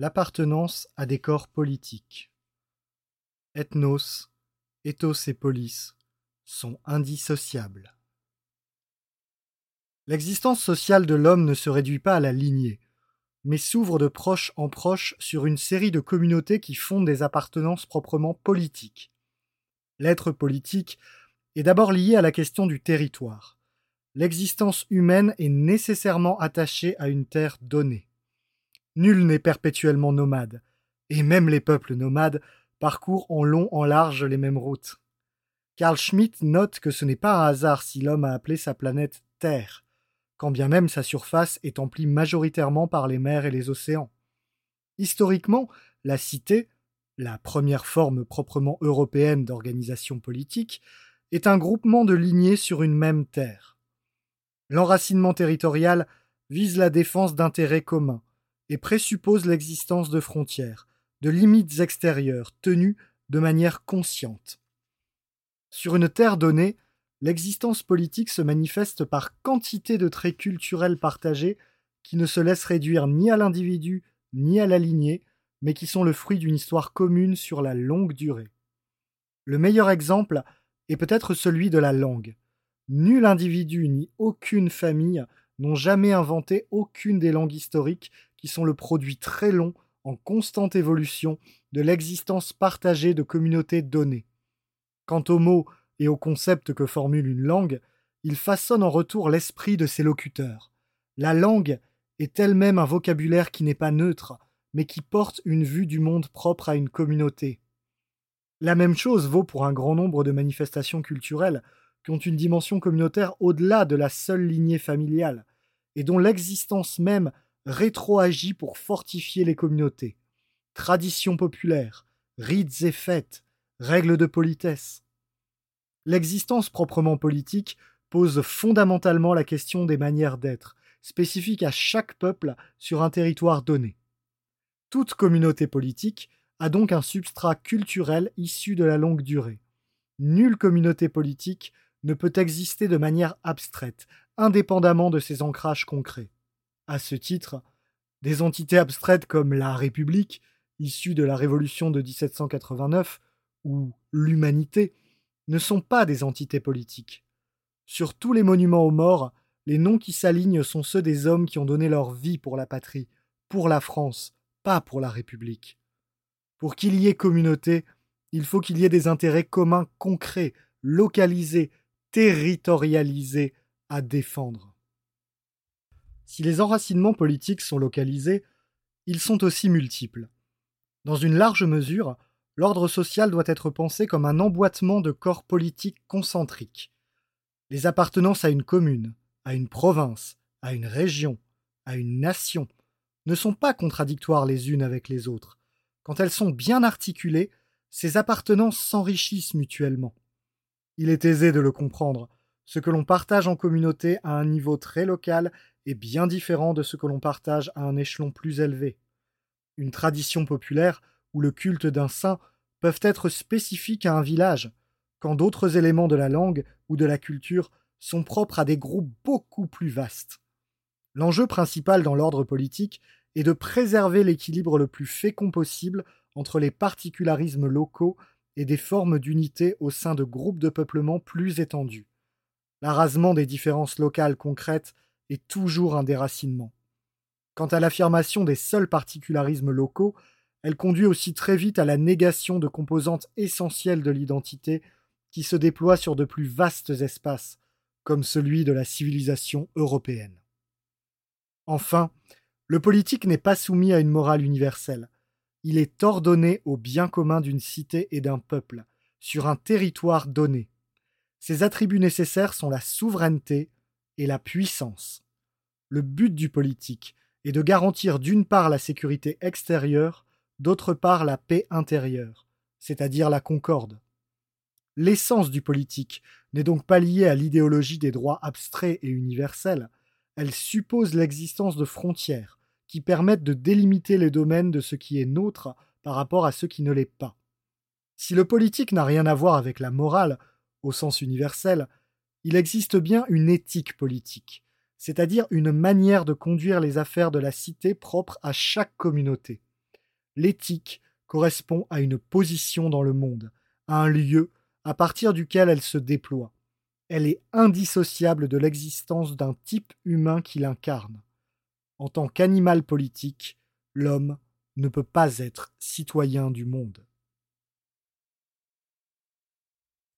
l'appartenance à des corps politiques. Ethnos, ethos et polis sont indissociables. L'existence sociale de l'homme ne se réduit pas à la lignée, mais s'ouvre de proche en proche sur une série de communautés qui fondent des appartenances proprement politiques. L'être politique est d'abord lié à la question du territoire. L'existence humaine est nécessairement attachée à une terre donnée. Nul n'est perpétuellement nomade, et même les peuples nomades parcourent en long en large les mêmes routes. Carl Schmitt note que ce n'est pas un hasard si l'homme a appelé sa planète Terre, quand bien même sa surface est emplie majoritairement par les mers et les océans. Historiquement, la cité, la première forme proprement européenne d'organisation politique, est un groupement de lignées sur une même terre. L'enracinement territorial vise la défense d'intérêts communs, et présuppose l'existence de frontières, de limites extérieures tenues de manière consciente. Sur une terre donnée, l'existence politique se manifeste par quantité de traits culturels partagés qui ne se laissent réduire ni à l'individu ni à la lignée, mais qui sont le fruit d'une histoire commune sur la longue durée. Le meilleur exemple est peut-être celui de la langue. Nul individu ni aucune famille n'ont jamais inventé aucune des langues historiques qui sont le produit très long, en constante évolution, de l'existence partagée de communautés données. Quant aux mots et aux concepts que formule une langue, il façonne en retour l'esprit de ses locuteurs. La langue est elle-même un vocabulaire qui n'est pas neutre, mais qui porte une vue du monde propre à une communauté. La même chose vaut pour un grand nombre de manifestations culturelles qui ont une dimension communautaire au-delà de la seule lignée familiale, et dont l'existence même rétroagit pour fortifier les communautés. Traditions populaires, rites et fêtes, règles de politesse. L'existence proprement politique pose fondamentalement la question des manières d'être, spécifiques à chaque peuple sur un territoire donné. Toute communauté politique a donc un substrat culturel issu de la longue durée. Nulle communauté politique ne peut exister de manière abstraite, indépendamment de ses ancrages concrets. À ce titre, des entités abstraites comme la République, issue de la Révolution de 1789, ou l'humanité, ne sont pas des entités politiques. Sur tous les monuments aux morts, les noms qui s'alignent sont ceux des hommes qui ont donné leur vie pour la patrie, pour la France, pas pour la République. Pour qu'il y ait communauté, il faut qu'il y ait des intérêts communs concrets, localisés, territorialisés à défendre. Si les enracinements politiques sont localisés, ils sont aussi multiples. Dans une large mesure, l'ordre social doit être pensé comme un emboîtement de corps politiques concentriques. Les appartenances à une commune, à une province, à une région, à une nation, ne sont pas contradictoires les unes avec les autres. Quand elles sont bien articulées, ces appartenances s'enrichissent mutuellement. Il est aisé de le comprendre. Ce que l'on partage en communauté à un niveau très local est bien différent de ce que l'on partage à un échelon plus élevé. Une tradition populaire ou le culte d'un saint peuvent être spécifiques à un village, quand d'autres éléments de la langue ou de la culture sont propres à des groupes beaucoup plus vastes. L'enjeu principal dans l'ordre politique est de préserver l'équilibre le plus fécond possible entre les particularismes locaux et des formes d'unité au sein de groupes de peuplement plus étendus. L'arasement des différences locales concrètes est toujours un déracinement. Quant à l'affirmation des seuls particularismes locaux, elle conduit aussi très vite à la négation de composantes essentielles de l'identité qui se déploient sur de plus vastes espaces, comme celui de la civilisation européenne. Enfin, le politique n'est pas soumis à une morale universelle. Il est ordonné au bien commun d'une cité et d'un peuple, sur un territoire donné. Ses attributs nécessaires sont la souveraineté, et la puissance. Le but du politique est de garantir d'une part la sécurité extérieure, d'autre part la paix intérieure, c'est-à-dire la concorde. L'essence du politique n'est donc pas liée à l'idéologie des droits abstraits et universels, elle suppose l'existence de frontières qui permettent de délimiter les domaines de ce qui est nôtre par rapport à ce qui ne l'est pas. Si le politique n'a rien à voir avec la morale, au sens universel, il existe bien une éthique politique, c'est-à-dire une manière de conduire les affaires de la cité propre à chaque communauté. L'éthique correspond à une position dans le monde, à un lieu à partir duquel elle se déploie. Elle est indissociable de l'existence d'un type humain qui l'incarne. En tant qu'animal politique, l'homme ne peut pas être citoyen du monde.